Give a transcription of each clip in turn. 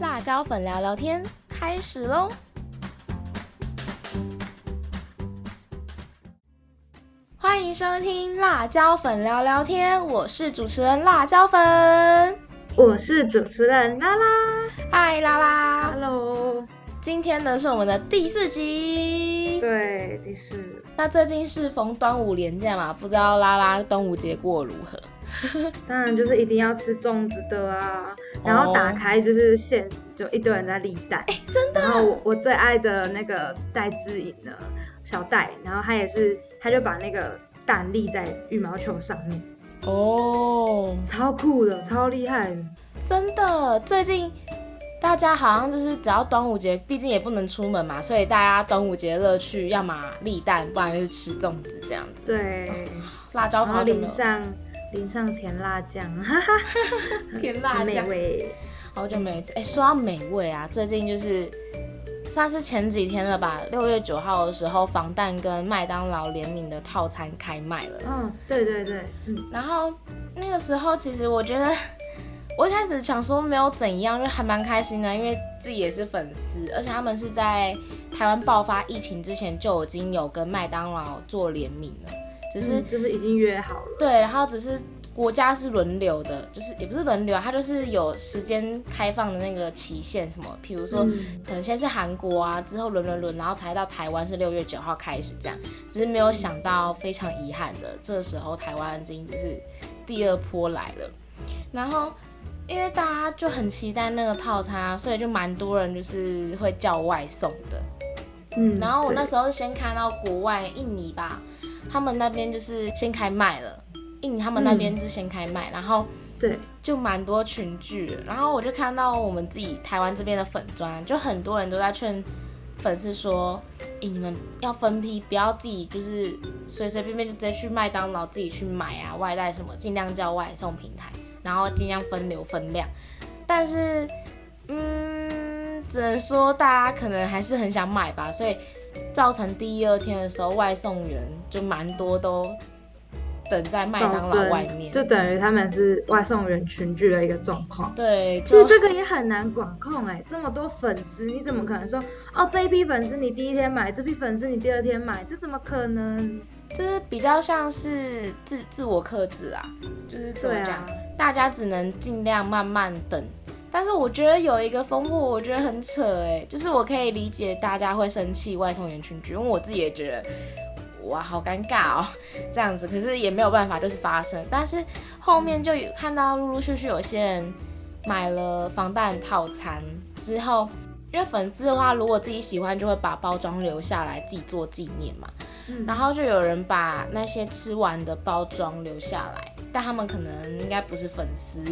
辣椒粉聊聊天开始喽！欢迎收听辣椒粉聊聊天，我是主持人辣椒粉，我是主持人拉拉。嗨，拉拉，Hello。今天呢是我们的第四集，对，第四。那最近是逢端午连假嘛，不知道拉拉端午节过如何？当然就是一定要吃粽子的啊，然后打开就是现实，就一堆人在立蛋，哎，真的。然后我我最爱的那个戴志颖呢小戴，然后他也是，他就把那个蛋立在羽毛球上面，哦，超酷的，超厉害的，真的。最近大家好像就是只要端午节，毕竟也不能出门嘛，所以大家端午节乐趣要么立蛋，不然就是吃粽子这样子。对，辣椒好淋上。淋上甜辣酱，哈哈，甜辣酱，美味。好久没吃，哎，说到美味啊，最近就是算是前几天了吧，六月九号的时候，防弹跟麦当劳联名的套餐开卖了。嗯，对对对，嗯。然后那个时候，其实我觉得，我一开始想说没有怎样，就还蛮开心的，因为自己也是粉丝，而且他们是在台湾爆发疫情之前就已经有跟麦当劳做联名了。只是就是已经约好了，对，然后只是国家是轮流的，就是也不是轮流，它就是有时间开放的那个期限，什么，比如说可能先是韩国啊，之后轮轮轮，然后才到台湾是六月九号开始这样，只是没有想到非常遗憾的，这时候台湾经就是第二波来了，然后因为大家就很期待那个套餐，所以就蛮多人就是会叫外送的，嗯，然后我那时候是先看到国外印尼吧。他们那边就是先开卖了，印尼他们那边就先开卖，然后对，就蛮多群聚，然后我就看到我们自己台湾这边的粉砖，就很多人都在劝粉丝说，诶，你们要分批，不要自己就是随随便便就直接去麦当劳自己去买啊，外带什么，尽量叫外送平台，然后尽量分流分量，但是，嗯，只能说大家可能还是很想买吧，所以。造成第二天的时候，外送员就蛮多都等在麦当劳外面，就等于他们是外送员群聚的一个状况。对，其实这个也很难管控哎，这么多粉丝，你怎么可能说哦这一批粉丝你第一天买，这批粉丝你第二天买，这怎么可能？就是比较像是自自我克制啊，就是怎么讲，大家只能尽量慢慢等。但是我觉得有一个风波，我觉得很扯哎，就是我可以理解大家会生气外送员群聚，因为我自己也觉得哇好尴尬哦，这样子，可是也没有办法，就是发生。但是后面就有看到陆陆续续有些人买了防弹套餐之后，因为粉丝的话，如果自己喜欢，就会把包装留下来自己做纪念嘛。然后就有人把那些吃完的包装留下来。但他们可能应该不是粉丝，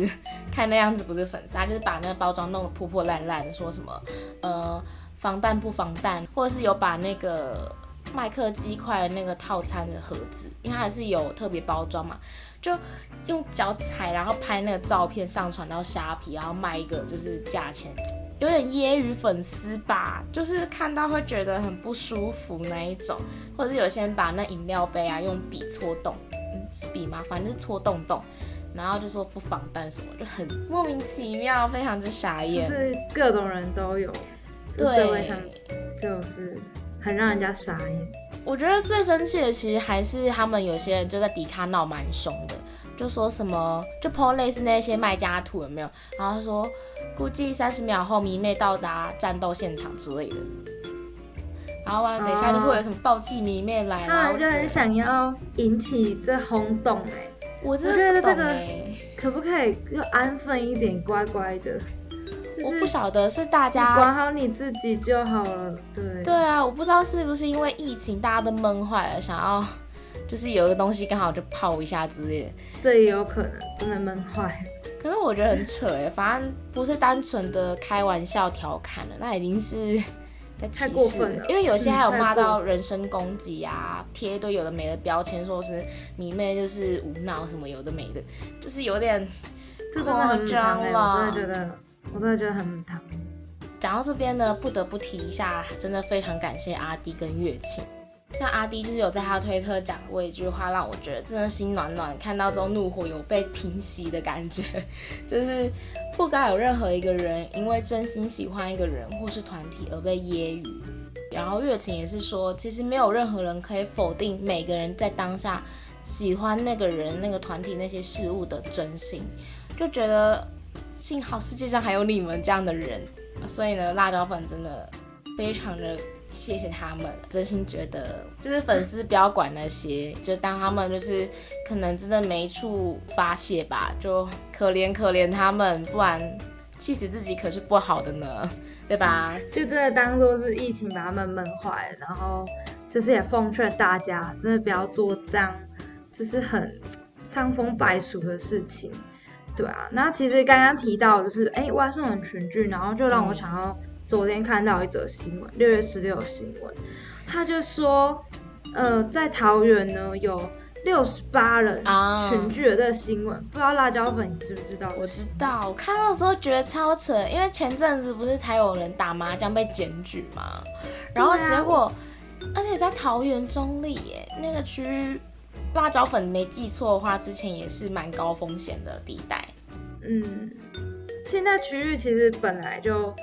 看那样子不是粉丝，他就是把那个包装弄得破破烂烂，说什么呃防弹不防弹，或者是有把那个麦克鸡块那个套餐的盒子，因为它还是有特别包装嘛，就用脚踩，然后拍那个照片上传到虾皮，然后卖一个就是价钱有点揶揄粉丝吧，就是看到会觉得很不舒服那一种，或者是有些人把那饮料杯啊用笔戳洞。是笔吗？反正是戳洞洞，然后就说不防弹什么，就很莫名其妙，非常之傻眼。是各种人都有，社会上就是很让人家傻眼。我觉得最生气的其实还是他们有些人就在迪卡闹蛮凶的，就说什么就 po 类似那些卖家图有没有？然后说估计三十秒后迷妹到达战斗现场之类的。然后完了，等一下就是会有什么暴气迷妹来，然后就很想要引起这轰动哎，我真的不懂哎，可不可以就安分一点，乖乖的？我不晓得是大家管好你自己就好了，对。对啊，我不知道是不是因为疫情大家都闷坏了，想要就是有一个东西刚好就泡一下之类的，这也有可能真的闷坏。可是我觉得很扯哎，反正不是单纯的开玩笑调侃了，那已经是。太过分了，因为有些还有骂到人身攻击啊，贴一堆有的没的标签，说是迷妹就是无脑什么有的没的，就是有点夸张了。我真的觉得，我真的觉得很疼。讲到这边呢，不得不提一下，真的非常感谢阿迪跟月琴。像阿迪就是有在他推特讲过一句话，让我觉得真的心暖暖，看到这种怒火有被平息的感觉，就是不该有任何一个人因为真心喜欢一个人或是团体而被揶揄。然后月琴也是说，其实没有任何人可以否定每个人在当下喜欢那个人、那个团体、那些事物的真心，就觉得幸好世界上还有你们这样的人。所以呢，辣椒粉真的非常的。谢谢他们，真心觉得就是粉丝不要管那些，就当他们就是可能真的没处发泄吧，就可怜可怜他们，不然气死自己可是不好的呢，对吧？就真的当做是疫情把他们闷坏了，然后就是也奉劝大家，真的不要做这样就是很伤风败俗的事情，对啊。那其实刚刚提到就是哎外送人群聚，然后就让我想要。昨天看到一则新闻，六月十六新闻，他就说，呃，在桃园呢有六十八人群聚的这个新闻，不知道辣椒粉你知不知道？我知道，我看到的时候觉得超扯，因为前阵子不是才有人打麻将被检举嘛？然后结果，而且在桃园中立耶那个区域，辣椒粉没记错的话，之前也是蛮高风险的地带。嗯，现在区域其实本来就。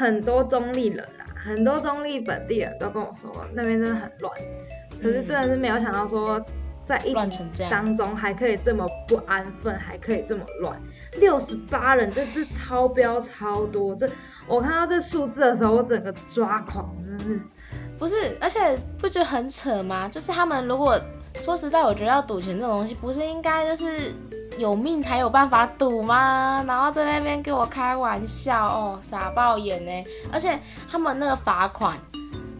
很多中立人啊，很多中立本地人都跟我说，那边真的很乱。可是真的是没有想到说，在疫情当中还可以这么不安分，还可以这么乱。六十八人，这是超标超多。这我看到这数字的时候，我整个抓狂，真是。不是，而且不觉得很扯吗？就是他们如果说实在，我觉得要赌钱这种东西，不是应该就是。有命才有办法赌吗？然后在那边跟我开玩笑哦，傻爆眼呢！而且他们那个罚款，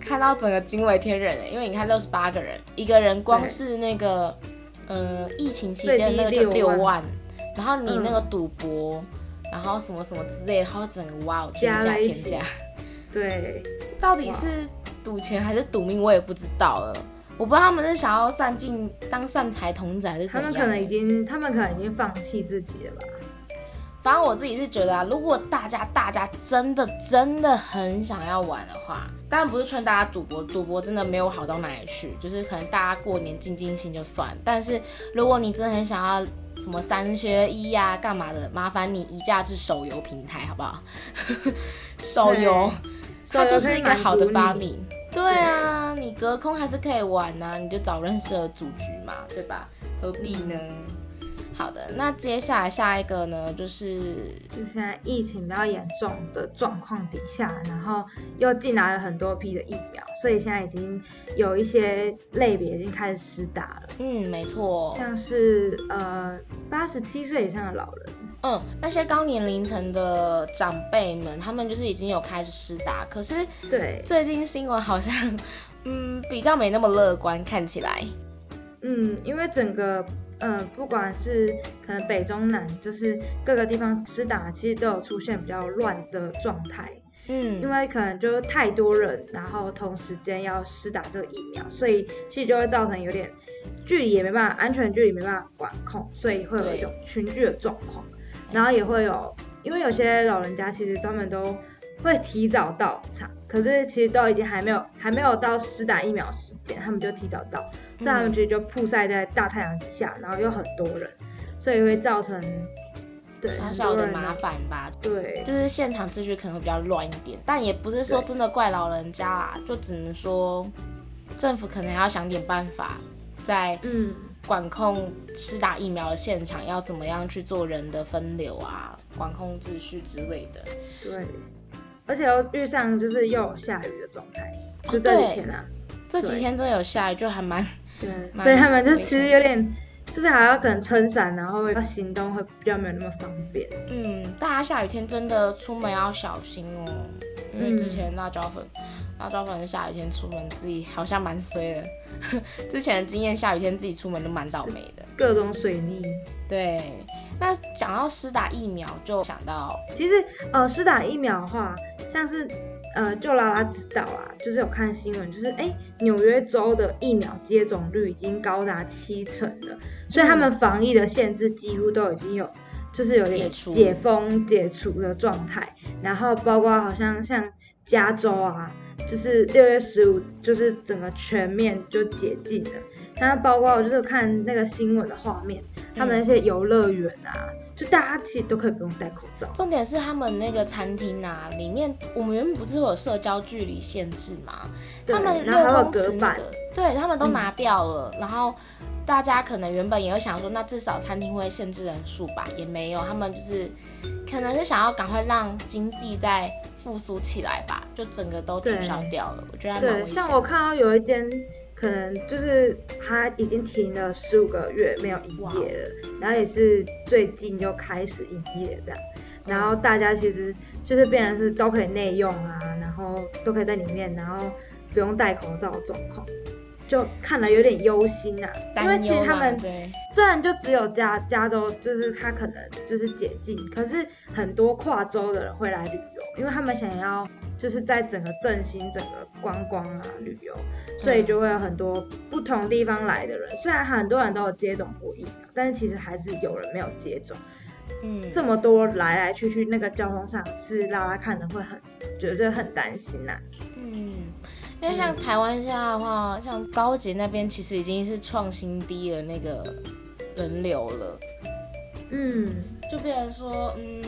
看到整个惊为天人哎，因为你看六十八个人，一个人光是那个，呃，疫情期间那个就六万，然后你那个赌博，然后什么什么之类的，然后整个哇哦，天价天价，对，到底是赌钱还是赌命，我也不知道了。我不知道他们是想要散尽当善财童子，还是怎样？他们可能已经，他们可能已经放弃自己了吧。反正我自己是觉得啊，如果大家大家真的真的很想要玩的话，当然不是劝大家赌博，赌博真的没有好到哪里去，就是可能大家过年尽尽兴就算。但是如果你真的很想要什么三缺一呀，干嘛的，麻烦你移驾至手游平台好不好？手游，它就是一个好的发明。对啊，你隔空还是可以玩呐，你就找认识的组局嘛，对吧？何必呢？好的，那接下来下一个呢，就是就现在疫情比较严重的状况底下，然后又进来了很多批的疫苗，所以现在已经有一些类别已经开始施打了。嗯，没错，像是呃八十七岁以上的老人。嗯，那些高年龄层的长辈们，他们就是已经有开始施打，可是对最近新闻好像，嗯，比较没那么乐观，看起来。嗯，因为整个，呃，不管是可能北中南，就是各个地方施打，其实都有出现比较乱的状态。嗯，因为可能就是太多人，然后同时间要施打这个疫苗，所以其实就会造成有点距离也没办法，安全距离没办法管控，所以会有一种群聚的状况。然后也会有，因为有些老人家其实他们都会提早到场，可是其实都已经还没有还没有到施打疫苗时间，他们就提早到，所以他们其实就曝晒在大太阳底下，然后又很多人，所以会造成对小小的麻烦吧。对，就是现场秩序可能会比较乱一点，但也不是说真的怪老人家啦，就只能说政府可能要想点办法，在嗯。管控施打疫苗的现场要怎么样去做人的分流啊，管控秩序之类的。对，而且又遇上就是又有下雨的状态，就这几天啊，这几天真的有下雨，就还蛮对，所以他们就其实有点，就是还要可能撑伞，然后要行动会比较没有那么方便。嗯，大家下雨天真的出门要小心哦，因为之前辣椒粉。辣椒粉下雨天出门自己好像蛮衰的，之前的经验下雨天自己出门都蛮倒霉的，各种水逆。对，那讲到施打疫苗，就想到其实呃施打疫苗的话，像是呃就拉拉知道啊，就是有看新闻，就是哎纽约州的疫苗接种率已经高达七成了，所以他们防疫的限制几乎都已经有就是有点解封解除的状态，然后包括好像像加州啊。就是六月十五，就是整个全面就解禁了。然后包括我就是看那个新闻的画面，他们那些游乐园啊，就大家其实都可以不用戴口罩。重点是他们那个餐厅啊，里面我们原本不是有社交距离限制吗？他们六公尺那个，对他们都拿掉了。然后大家可能原本也会想说，那至少餐厅会限制人数吧？也没有，他们就是可能是想要赶快让经济再复苏起来吧，就整个都取消掉了。我觉得对，像我看到有一间。可能就是他已经停了十五个月没有营业了，然后也是最近就开始营业这样，然后大家其实就是变成是都可以内用啊，然后都可以在里面，然后不用戴口罩的状况。就看了有点忧心啊，因为其实他们虽然就只有加加州，就是他可能就是解禁，可是很多跨州的人会来旅游，因为他们想要就是在整个振兴整个观光啊旅游，所以就会有很多不同地方来的人。虽然很多人都有接种过疫苗，但是其实还是有人没有接种。嗯，这么多来来去去，那个交通上是拉拉看的会很觉得很担心呐。嗯。因为像台湾现在的话，像高捷那边其实已经是创新低的那个人流了，嗯，就变成说，嗯，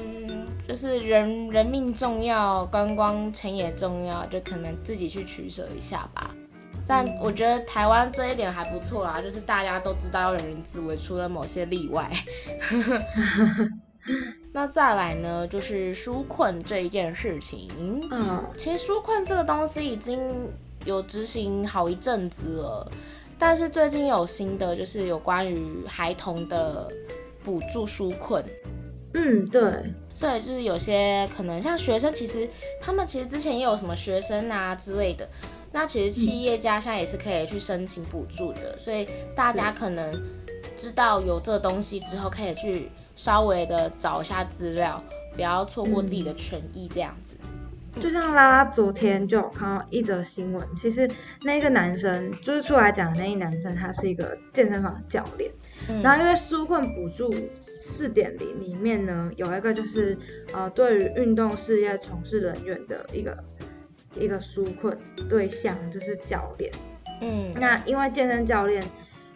就是人人命重要，观光钱也重要，就可能自己去取舍一下吧。但我觉得台湾这一点还不错啦，就是大家都知道要人人自危，除了某些例外。那再来呢，就是纾困这一件事情。嗯，其实纾困这个东西已经有执行好一阵子了，但是最近有新的，就是有关于孩童的补助纾困。嗯，对。所以就是有些可能像学生，其实他们其实之前也有什么学生啊之类的，那其实企业家现在也是可以去申请补助的。所以大家可能知道有这东西之后，可以去。稍微的找一下资料，不要错过自己的权益，这样子。就像拉拉昨天就有看到一则新闻，其实那个男生就是出来讲的那一男生，他是一个健身房的教练。然后因为纾困补助四点零里面呢，有一个就是呃，对于运动事业从事人员的一个一个纾困对象就是教练。嗯，那因为健身教练。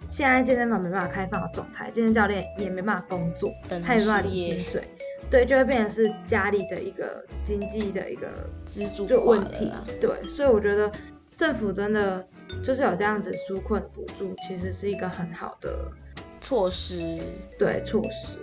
现在健身房没办法开放的状态，健身教练也没办法工作，他也没办法领薪水，对，就会变成是家里的一个经济的一个支柱就问题，对，所以我觉得政府真的就是有这样子纾困补助，其实是一个很好的措施，对，措施，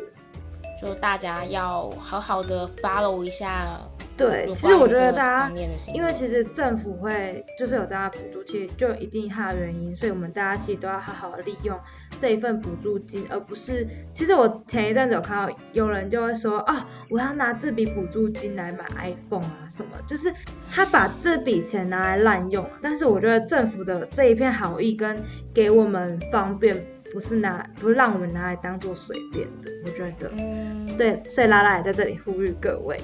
就大家要好好的 follow 一下。对，其实我觉得大家，因为其实政府会就是有这样的补助，其实就一定它的原因，所以我们大家其实都要好好的利用这一份补助金，而不是，其实我前一阵子有看到有人就会说啊，我要拿这笔补助金来买 iPhone 啊什么，就是他把这笔钱拿来滥用，但是我觉得政府的这一片好意跟给我们方便，不是拿不是让我们拿来当做随便的，我觉得，嗯，对，所以拉拉也在这里呼吁各位。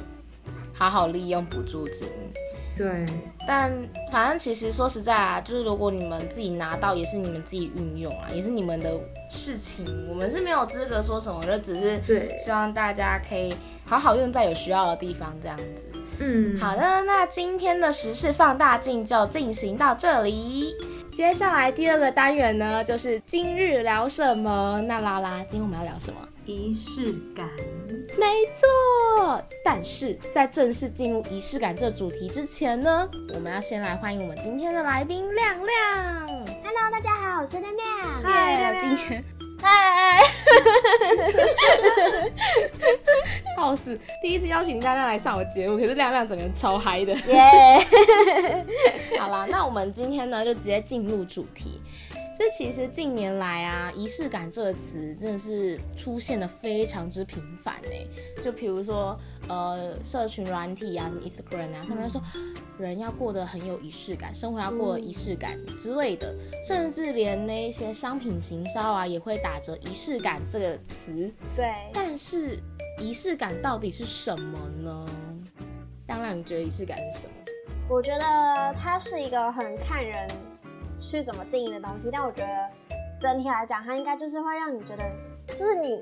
好好利用补助金，对。但反正其实说实在啊，就是如果你们自己拿到，也是你们自己运用啊，也是你们的事情，我们是没有资格说什么，就只是对，希望大家可以好好用在有需要的地方，这样子。嗯，好的，那今天的时事放大镜就进行到这里。接下来第二个单元呢，就是今日聊什么？那拉拉，今天我们要聊什么？仪式感。没错，但是在正式进入仪式感这主题之前呢，我们要先来欢迎我们今天的来宾亮亮。Hello，大家好，我是亮亮。嗨，今天，嗨，笑死！第一次邀请亮亮来上我节目，可是亮亮整个人超嗨的。耶！好啦，那我们今天呢，就直接进入主题。就其实近年来啊，仪式感这个词真的是出现的非常之频繁呢。就比如说，呃，社群软体啊，什么 Instagram 啊，上面说人要过得很有仪式感，生活要过仪式感之类的，甚至连那一些商品行销啊，也会打着仪式感这个词。对。但是仪式感到底是什么呢？当然，你觉得仪式感是什么？我觉得它是一个很看人。是怎么定义的东西？但我觉得整体来讲，它应该就是会让你觉得，就是你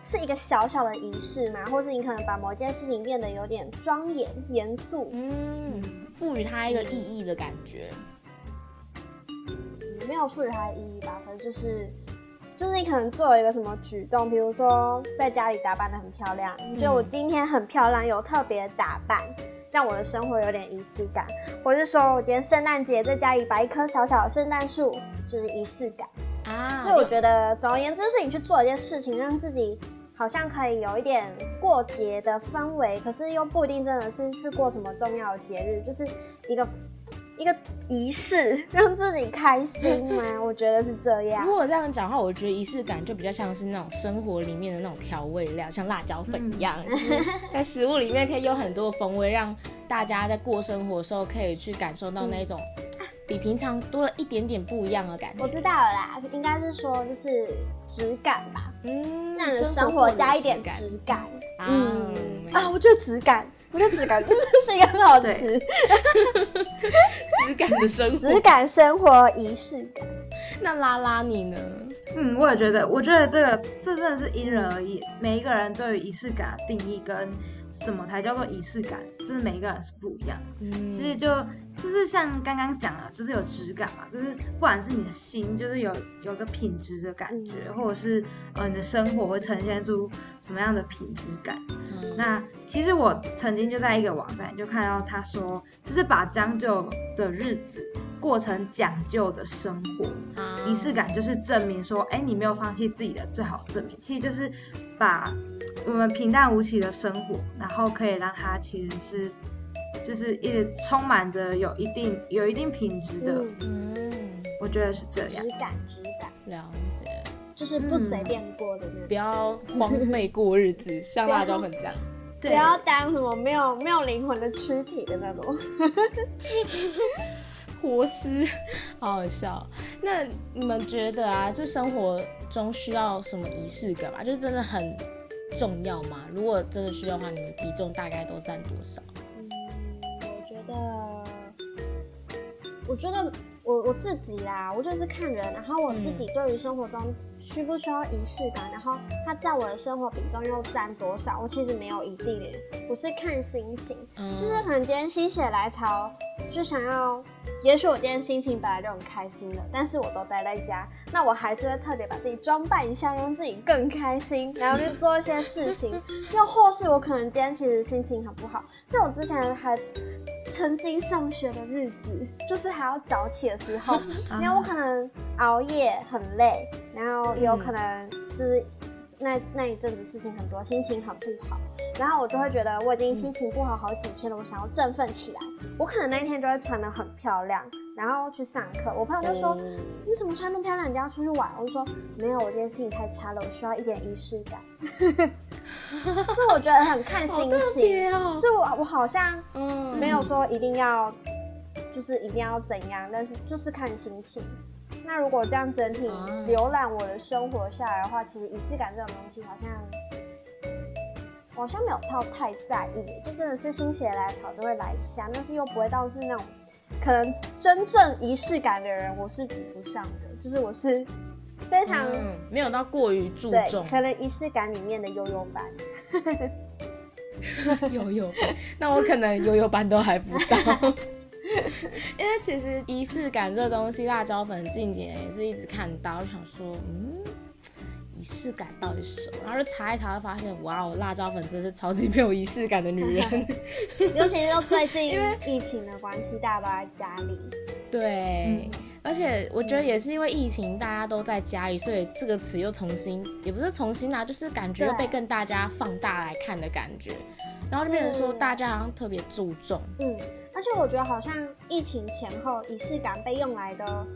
是一个小小的仪式嘛，或是你可能把某件事情变得有点庄严、严肃，嗯，赋予它一个意义的感觉。没有赋予它的意义吧，可能就是就是你可能做了一个什么举动，比如说在家里打扮的很漂亮，你觉得我今天很漂亮，有特别打扮，让我的生活有点仪式感，我是说我今天圣诞节在家里摆一棵小小的圣诞树，就是仪式感。啊，所以我觉得，总而言之，是你去做一件事情，让自己好像可以有一点过节的氛围，可是又不一定真的是去过什么重要的节日，就是一个一个仪式，让自己开心吗？我觉得是这样 如。果这样讲的话，我觉得仪式感就比较像是那种生活里面的那种调味料，像辣椒粉一样，就是 在食物里面可以有很多的风味，让大家在过生活的时候可以去感受到那种比平常多了一点点不一样的感觉。我知道了啦，应该是说就是质感吧，嗯，让生活加一点感质感。啊嗯啊，我觉得质感，我觉得质感真的是一个很好的词，质感的生活。质感生活仪式感。那拉拉你呢？嗯，我也觉得，我觉得这个这真的是因人而异，每一个人对于仪式感的定义跟什么才叫做仪式感，就是每一个人是不一样。嗯，其实就就是像刚刚讲的，就是有质感嘛，就是不管是你的心，就是有有个品质的感觉，或者是呃你的生活会呈现出什么样的品质感。嗯那其实我曾经就在一个网站就看到他说，就是把将就的日子过成讲究的生活。啊仪式感就是证明说，哎，你没有放弃自己的最好证明。其实就是把我们平淡无奇的生活，然后可以让它其实是就是一直充满着有一定有一定品质的，嗯，嗯，我觉得是这样质。感质感，了解，就是不随便过的那种。不要荒废过日子，像 辣椒粉这样。不要当什么没有没有灵魂的躯体的那种。活尸，好好笑。那你们觉得啊，就生活中需要什么仪式感吗？就是真的很重要吗？如果真的需要的话，你们比重大概都占多少？嗯，我觉得，我觉得我我自己啦，我就是看人，然后我自己对于生活中需不需要仪式感，然后它在我的生活比重又占多少，我其实没有一定耶，我是看心情，嗯。就是可能今天心血来潮，就想要，也许我今天心情本来就很开心了，但是我都待在家，那我还是会特别把自己装扮一下，让自己更开心，然后去做一些事情。又或是我可能今天其实心情很不好，像我之前还曾经上学的日子，就是还要早起的时候，然后我可能熬夜很累，然后有可能就是那那一阵子事情很多，心情很不好，然后我就会觉得我已经心情不好好几天了，我想要振奋起来，我可能那一天就会穿的很漂亮，然后去上课。我朋友就说：“哦你怎么穿那么漂亮？你要出去玩？”我就说：“没有，我今天心情太差了，我需要一点仪式感。”这我觉得很看心情，别哦。就我我好像嗯没有说一定要，就是一定要怎样，但是就是看心情。那如果这样整体啊浏览我的生活下来的话，其实仪式感这种东西好像，我好像没有到太在意，就真的是心血来潮就会来一下，但是又不会到是那种可能真正仪式感的人，我是比不上的，就是我是非常、嗯，没有到过于注重，可能仪式感里面的悠悠版。悠悠班，那我可能悠悠班都还不到。因为其实仪式感这东西，辣椒粉近几年也是一直看到，就想说，嗯，仪式感到底是什么？然后就查一查，就发现，哇哦，辣椒粉真是超级没有仪式感的女人。尤其是最近 因为疫情的关系，大家都在家里。对，而且我觉得也是因为疫情，大家都在家里，所以这个词又重新，也不是重新啦，就是感觉又被对更大家放大来看的感觉，然后就变成说大家好像特别注重。嗯，而且我觉得好像疫情前后仪式感被用来的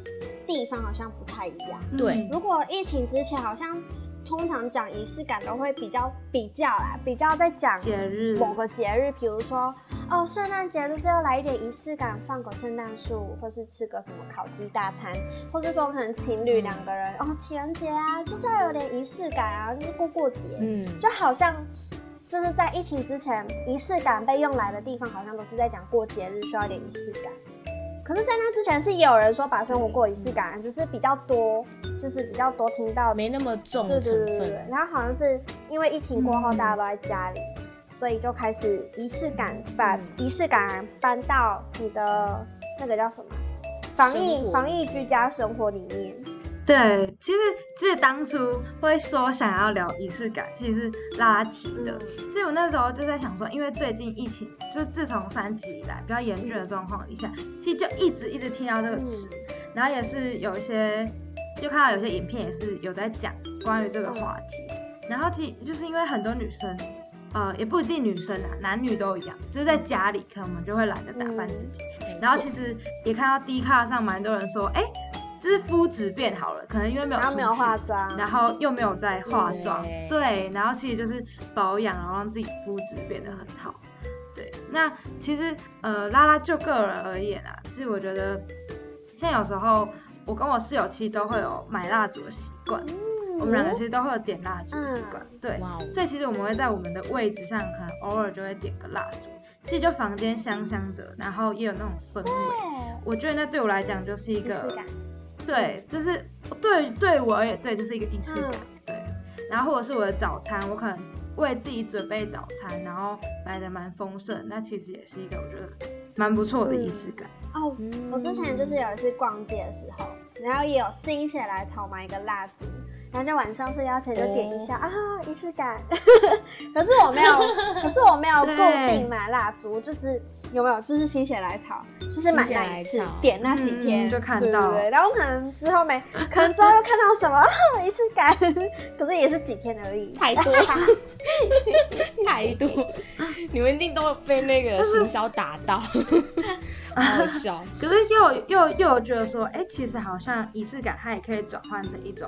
地方好像不太一样。对如果疫情之前，好像通常讲仪式感都会比较比较啦，比较在讲节日某个节日，比如说哦，圣诞节就是要来一点仪式感，放个圣诞树，或是吃个什么烤鸡大餐，或是说可能情侣两个人、哦，情人节啊，就是要有点仪式感啊，就是过过节。嗯，就好像就是在疫情之前，仪式感被用来的地方，好像都是在讲过节日需要一点仪式感。可是，在那之前是也有人说把生活过仪式感，只是比较多，就是比较多听到。没那么重对的成对对对对分。。然后好像是因为疫情过后，嗯大家都在家里，所以就开始仪式感，把仪式感搬到你的那个叫什么防疫防疫居家生活里面。对，其实其实当初会说想要聊仪式感，其实是拉拉提的。其实我那时候就在想说，因为最近疫情，就自从三级以来比较严峻的状况底下，其实就一直一直听到这个词，然后也是有一些就看到有些影片也是有在讲关于这个话题。然后其实就是因为很多女生，呃，也不一定女生啊，男女都一样，就是在家里可能我们就会懒得打扮自己。然后其实也看到 D 卡上蛮多人说，哎。就是肤质变好了，可能因为没有，然后没有化妆，然后又没有在化妆，对，然后其实就是保养，然后让自己肤质变得很好，对。那其实呃，拉拉就个人而言啊，其实我觉得，现在有时候我跟我室友其实都会有买蜡烛的习惯，我们两个其实都会有点蜡烛的习惯，对。所以其实我们会在我们的位置上，可能偶尔就会点个蜡烛，其实就房间香香的，然后也有那种氛围，我觉得那对我来讲就是一个。对，就是对对我而言，对，就是一个仪式感。对，然后或者是我的早餐，我可能为自己准备早餐，然后摆的蛮丰盛，那其实也是一个我觉得蛮不错的仪式感。哦，我之前就是有一次逛街的时候，然后也有心血来潮买一个蜡烛。然后就晚上睡觉前就点一下啊，仪式感。可是我没有，可是我没有固定买蜡烛，就是有没有，就是心血来潮，就是买那一次点那几天就看到。然后可能之后没，可能之后又看到什么仪式感，可是也是几天而已。太多，太多，你们一定都被那个行销打到，好笑。可是又又又有觉得说，哎，其实好像仪式感它也可以转换成一种。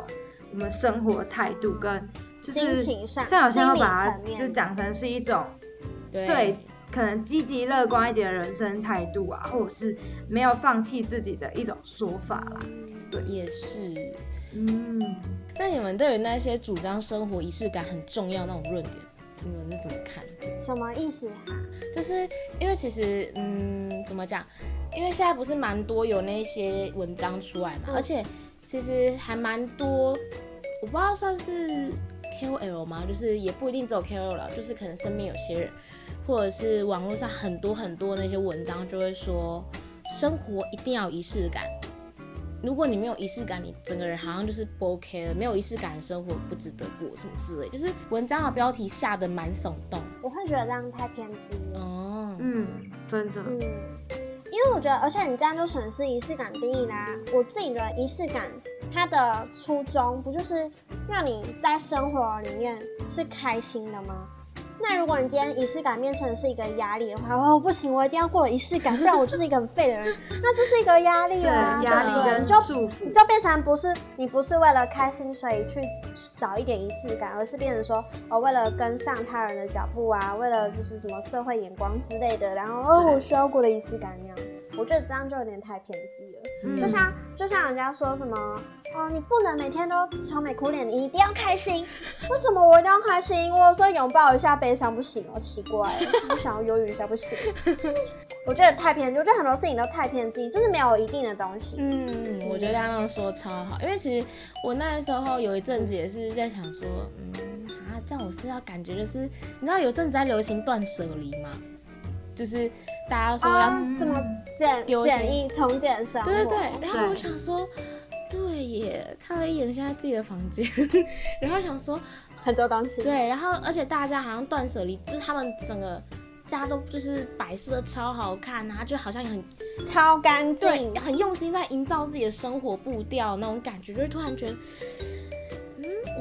我们生活态度跟心情上，像好像要把它就讲成是一种对，可能积极乐观一点的人生态度啊，或者是没有放弃自己的一种说法啦。对，也是。嗯，那你们对于那些主张生活仪式感很重要那种论点，你们是怎么看？什么意思？就是因为其实，嗯，怎么讲？因为现在不是蛮多有那些文章出来嘛，而且。其实还蛮多，我不知道算是 KOL 吗？就是也不一定只有 KOL 了，就是可能身边有些人，或者是网络上很多很多那些文章就会说，生活一定要仪式感。如果你没有仪式感，你整个人好像就是不 OK 了。没有仪式感的生活不值得过，什么之类。就是文章的标题下的蛮耸动，我会觉得这样太偏激了。哦，嗯，真的。因因为我觉得，而且你这样就损失仪式感定义啦。我自己的仪式感，它的初衷不就是让你在生活里面是开心的吗？那如果你今天仪式感变成是一个压力的话，哦不行，我一定要过仪式感，不然我就是一个很废的人，那就是一个压力啦，压力跟束缚，就变成不是你不是为了开心所以去找一点仪式感，而是变成说哦为了跟上他人的脚步啊，为了就是什么社会眼光之类的，然后哦我需要过的仪式感那样。我觉得这样就有点太偏激了，就像就像人家说什么哦，你不能每天都愁眉苦脸，你一定要开心。为什么我一定要开心？我说拥抱一下悲伤不行哦，奇怪，我想要忧郁一下不行。我觉得太偏激，我觉得很多事情都太偏激，就是没有一定的东西。嗯，我觉得刚刚说超好，因为其实我那时候有一阵子也是在想说，嗯啊，这样我是要感觉就是，你知道有阵子在流行断舍离吗？就是大家说要怎么减减一从减生活，对对对。然后我想说，对耶，看了一眼现在自己的房间，然后想说很多东西。对，然后而且大家好像断舍离，就是他们整个家都就是摆设超好看啊，就好像很超干净，很用心在营造自己的生活步调那种感觉，就是突然觉得。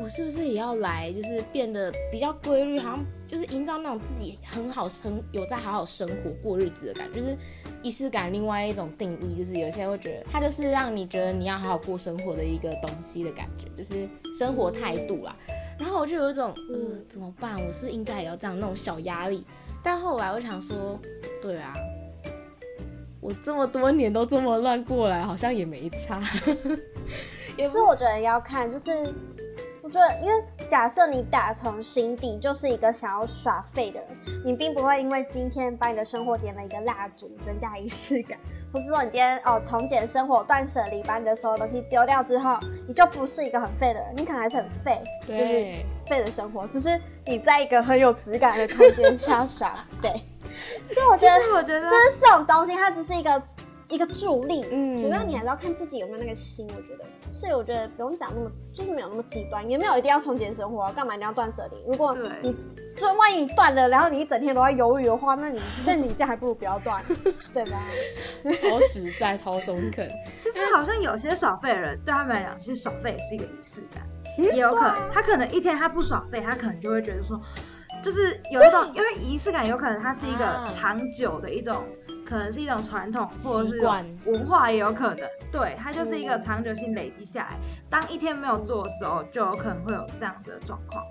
我是不是也要来，就是变得比较规律，好像就是营造那种自己很好、很有在好好生活过日子的感觉，就是仪式感。另外一种定义，就是有些人会觉得它就是让你觉得你要好好过生活的一个东西的感觉，就是生活态度啦。然后我就有一种，呃，怎么办？我是应该也要这样那种小压力。但后来我想说，对啊，我这么多年都这么乱过来，好像也没差。也是我觉得要看，就是。对，因为假设你打从心底就是一个想要耍废的人，你并不会因为今天把你的生活点了一个蜡烛，增加仪式感，或是说你今天哦从简生活、断舍离，把你的所有东西丢掉之后，你就不是一个很废的人，你可能还是很废，就是废的生活，只是你在一个很有质感的空间下 耍废。所以我觉得，我觉得，就是这种东西，它只是一个。一个助力。嗯主要你还是要看自己有没有那个心，我觉得。所以我觉得不用讲那么，就是没有那么极端，也没有一定要从简生活啊，干嘛一定要断舍离？如果对你就万一你断了，然后你一整天都在犹豫的话，那你那你这样还不如不要断，对吧？超实在，超中肯。其实好像有些耍废的人，对他们来讲，其实耍废也是一个仪式感，也有可能他可能一天他不耍废，他可能就会觉得说，就是有一种，因为仪式感有可能它是一个啊长久的一种，可能是一种传统或者是文化，也有可能，对，它就是一个嗯长久性累积下来，当一天没有做的时候，就有可能会有这样子的状况。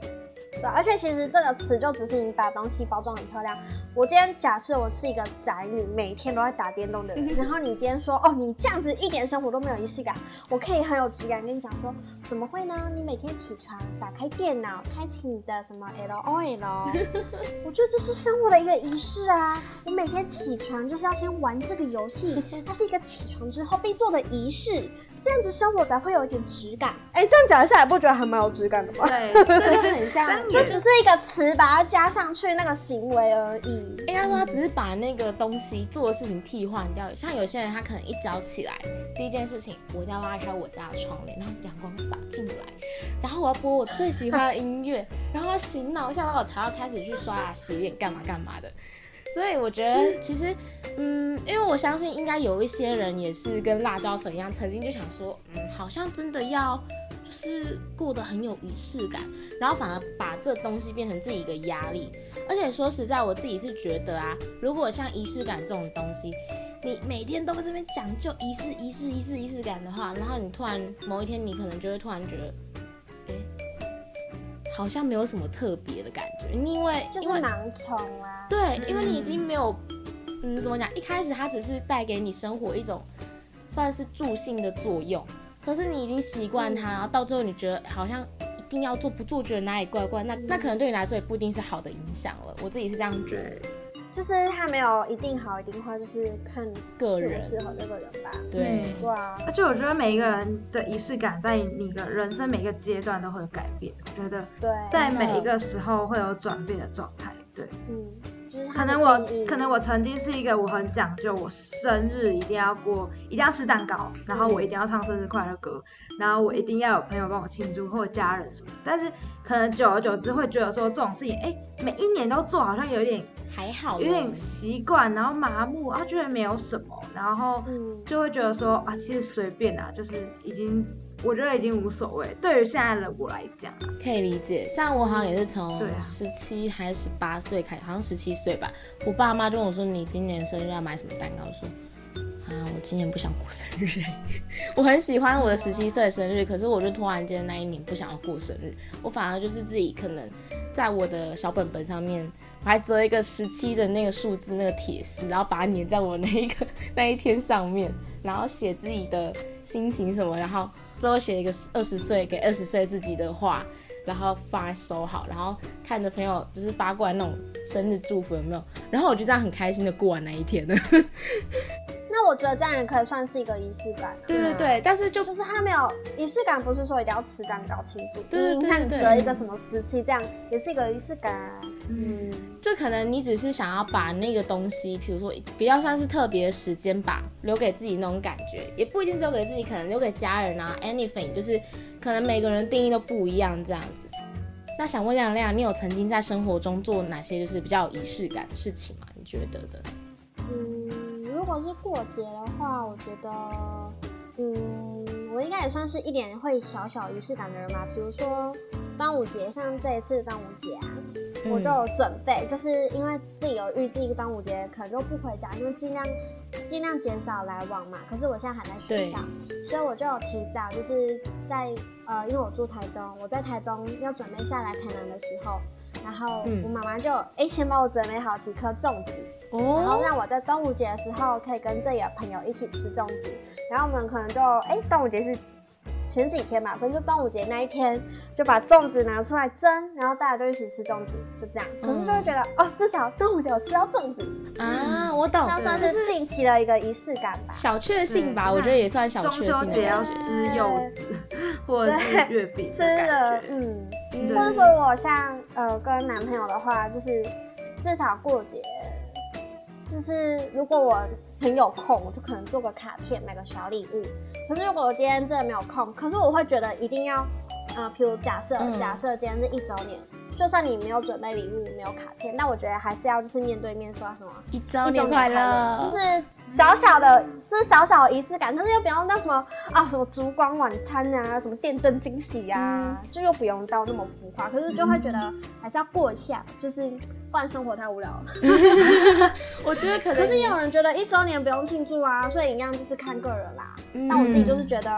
对，而且其实这个词就只是你把东西包装很漂亮。我今天假设我是一个宅女，每天都在打电动的人，然后你今天说哦，你这样子一点生活都没有仪式感，我可以很有质感跟你讲说，怎么会呢？你每天起床，打开电脑，开启你的什么 L O L，我觉得这是生活的一个仪式啊。我每天起床就是要先玩这个游戏，它是一个起床之后必做的仪式，这样子生活才会有一点质感。哎，这样讲下来，不觉得还蛮有质感的吗？对，这就很像，但这只是一个词，把它加上去那个行为而已。应该说他只是把那个东西做的事情替换掉。像有些人，他可能一早起来，第一件事情，我一定要拉开我家的窗帘，让阳光洒进来，然后我要播我最喜欢的音乐，然后要醒脑一下，然后我才要开始去刷牙、洗脸、干嘛干嘛的。所以我觉得其实，嗯，因为我相信应该有一些人也是跟辣椒粉一样，曾经就想说，嗯，好像真的要就是过得很有仪式感，然后反而把这东西变成自己一个压力。而且说实在，我自己是觉得啊，如果像仪式感这种东西，你每天都在这边讲究仪式、仪式、仪式、仪式感的话，然后你突然某一天，你可能就会突然觉得，哎、好像没有什么特别的感觉，因为就是盲从啊。对，因为你已经没有，嗯，怎么讲？一开始它只是带给你生活一种算是助兴的作用，可是你已经习惯它，然后到最后你觉得好像一定要做，不做觉得哪里怪怪，那那可能对你来说也不一定是好的影响了。我自己是这样觉得。就是它没有一定好一定坏，就是看适个人不适合这个人吧。对，对啊，而且我觉得每一个人的仪式感，在你的人生每一个阶段都会有改变。我觉得对，在每一个时候会有转变的状态。对，嗯，就是可能我可能我曾经是一个我很讲究，我生日一定要过，一定要吃蛋糕，然后我一定要唱生日快乐歌，然后我一定要有朋友帮我庆祝或者家人什么。但是可能久而久之会觉得说这种事情，哎，每一年都做，好像有点还好有点了。习惯，然后麻木，啊，觉得没有什么，然后嗯，就会觉得说啊，其实随便啊，就是已经，我觉得已经无所谓。对于现在的我来讲啊，可以理解，像我好像也是从十七还是十八岁开始，好像十七岁吧。我爸妈就跟我说：“你今年生日要买什么蛋糕？”我说：“啊，我今年不想过生日、欸。我很喜欢我的十七岁生日，可是我就突然间那一年不想要过生日，我反而就是自己可能在我的小本本上面，我还折一个十七的那个数字那个铁丝，然后把它粘在我那一个 那一天上面，然后写自己的心情什么，然后最后写一个二十岁给二十岁自己的话。然后放在收好，然后看着朋友就是发过来那种生日祝福有没有？然后我就这样很开心的过完那一天了。那我觉得这样也可以算是一个仪式感。对对对，但是就就是他没有仪式感，不是说一定要吃蛋糕庆祝。对对你看你对折一个什么时期，这样也是一个仪式感啊。嗯，就可能你只是想要把那个东西，比如说比较像是特别的时间吧，留给自己那种感觉，也不一定是留给自己，可能留给家人啊，anything，就是可能每个人定义都不一样这样子。那想问亮亮，你有曾经在生活中做哪些就是比较有仪式感的事情吗？你觉得的？嗯，如果是过节的话，我觉得，嗯，我应该也算是一点会小小仪式感的人吧。比如说端午节，像这一次端午节啊，我就有准备，就是因为自己有预计端午节可能就不回家，因为尽量尽量减少来往嘛。可是我现在还在学校，所以我就有提早，就是在呃，因为我住台中，我在台中要准备下来台南的时候，然后嗯我妈妈就哎、先帮我准备好几颗粽子。然后哦，让我在端午节的时候可以跟这里的朋友一起吃粽子，然后我们可能就哎，端午节是前几天吧，反正就端午节那一天就把粽子拿出来蒸，然后大家就一起吃粽子，就这样。可是就会觉得、哦，至少端午节有吃到粽子，啊，我懂算是是近期的一个仪式感吧。小确幸吧，对我觉得也算小中确幸的秋节要。吃柚子或者是月饼吃的感了，嗯，嗯或者说我像呃跟男朋友的话，就是至少过节就是如果我很有空，我就可能做个卡片，买个小礼物。可是如果我今天真的没有空，可是我会觉得一定要，呃，譬如假设嗯假设今天是一周年，就算你没有准备礼物，没有卡片，但我觉得还是要就是面对面说什么一周一周年快乐，就是小小的，就是小小的仪式感，但是又不用到什么啊什么烛光晚餐啊，什么电灯惊喜啊，嗯就又不用到那么浮夸，可是就会觉得还是要过一下，就是不然生活太无聊了。我觉得可能可是也有人觉得一周年不用庆祝啊，所以一样就是看个人啦。嗯但我自己就是觉得，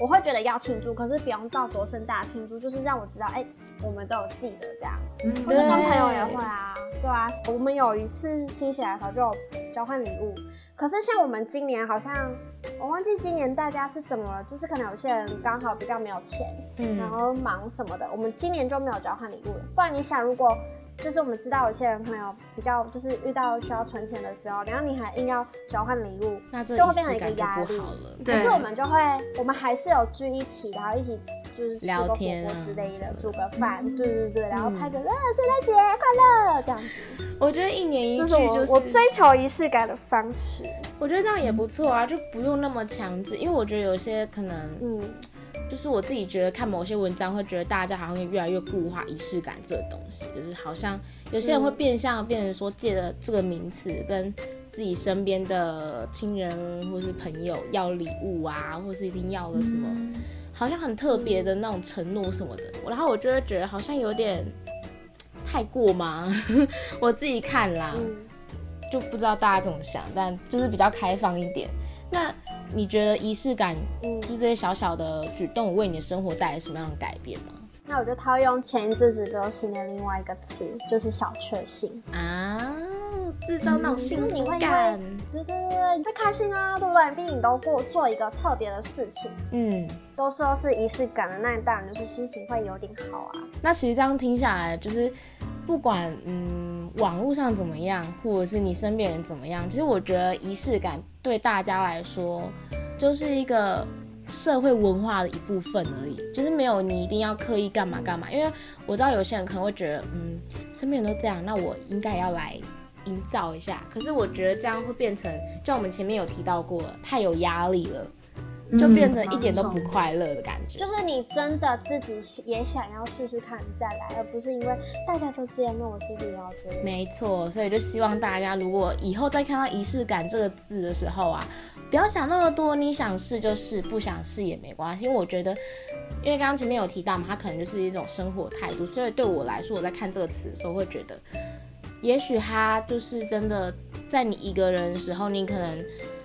我会觉得要庆祝，可是不用到多盛大的庆祝，就是让我知道，哎、我们都有记得这样。嗯或者跟朋友也会啊，对啊，我们有一次新血来的时候就有交换礼物，可是像我们今年好像我忘记今年大家是怎么了，就是可能有些人刚好比较没有钱，然嗯后忙什么的，我们今年就没有交换礼物了。不然你想，如果就是我们知道有些人可能有比较就是遇到需要存钱的时候，然后你还硬要交换礼物，那这就会变成一个压力好了。可是我们就会，我们还是有聚一起，然后一起就是吃个火聊天之类的，煮个饭，对对对，然后嗯拍个呃圣诞节快乐这样子，我觉得一年一这句是我、就是我追求仪式感的方式。我觉得这样也不错啊，就不用那么强制，因为我觉得有些可能嗯，就是我自己觉得看某些文章会觉得大家好像越来越固化仪式感这个东西，就是好像有些人会变相变成说借着这个名词跟自己身边的亲人或是朋友要礼物啊，或是一定要个什么，好像很特别的那种承诺什么的，然后我就会觉得好像有点太过吗？我自己看啦，嗯就不知道大家怎么想，但就是比较开放一点。那你觉得仪式感，嗯就是这些小小的举动，为你的生活带来什么样的改变吗？那我就套用前一阵子流行的另外一个词，就是小确幸。啊，制造那种幸福就是你会因感为，对对对对，你会开心啊，对不对？毕竟你都过做一个特别的事情，嗯。都说是仪式感的，那你当然就是心情会有点好啊。那其实这样听下来，就是不管嗯网络上怎么样，或者是你身边人怎么样，其实我觉得仪式感对大家来说就是一个社会文化的一部分而已，就是没有你一定要刻意干嘛干嘛。因为我知道有些人可能会觉得，嗯，身边人都这样，那我应该要来营造一下。可是我觉得这样会变成，就像我们前面有提到过，太有压力了，就变成一点都不快乐的感觉。就是你真的自己也想要试试看再来，而不是因为大家都这样，那我是不是也要这样？没错，所以就希望大家如果以后再看到仪式感这个字的时候啊，不要想那么多，你想试就试，不想试也没关系。因为我觉得，因为刚刚前面有提到嘛，它可能就是一种生活态度，所以对我来说，我在看这个词的时候会觉得，也许它就是真的在你一个人的时候，你可能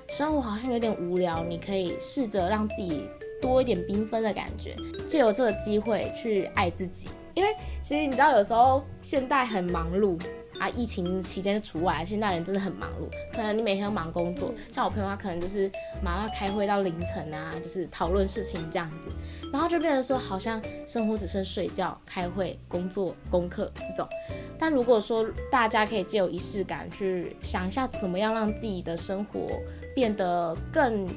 生活好像有点无聊，你可以试着让自己多一点缤纷的感觉，借由这个机会去爱自己。因为其实你知道，有时候现代很忙碌啊，疫情期间就除外，现代人真的很忙碌。可能你每天都忙工作，像我朋友他可能就是忙到开会到凌晨啊，就是讨论事情这样子，然后就变成说好像生活只剩睡觉、开会、工作、功课这种。但如果说大家可以借由仪式感去想一下，怎么样让自己的生活变得更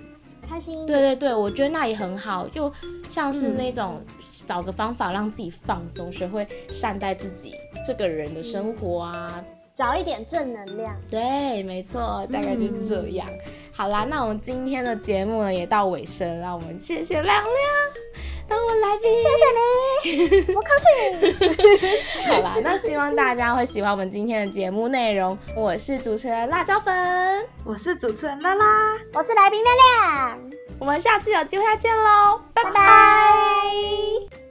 开心一点。对对对，我觉得那也很好，就像是那种找个方法让自己放松，学会善待自己这个人的生活啊。找一点正能量。对，没错，大概就是这样。好啦，那我们今天的节目呢也到尾声，让我们谢谢亮亮当我来宾。谢谢你，我靠近。好啦，那希望大家会喜欢我们今天的节目内容。我是主持人辣椒粉，我是主持人拉拉。我是来宾亮亮。我们下次有机会再见喽，拜拜拜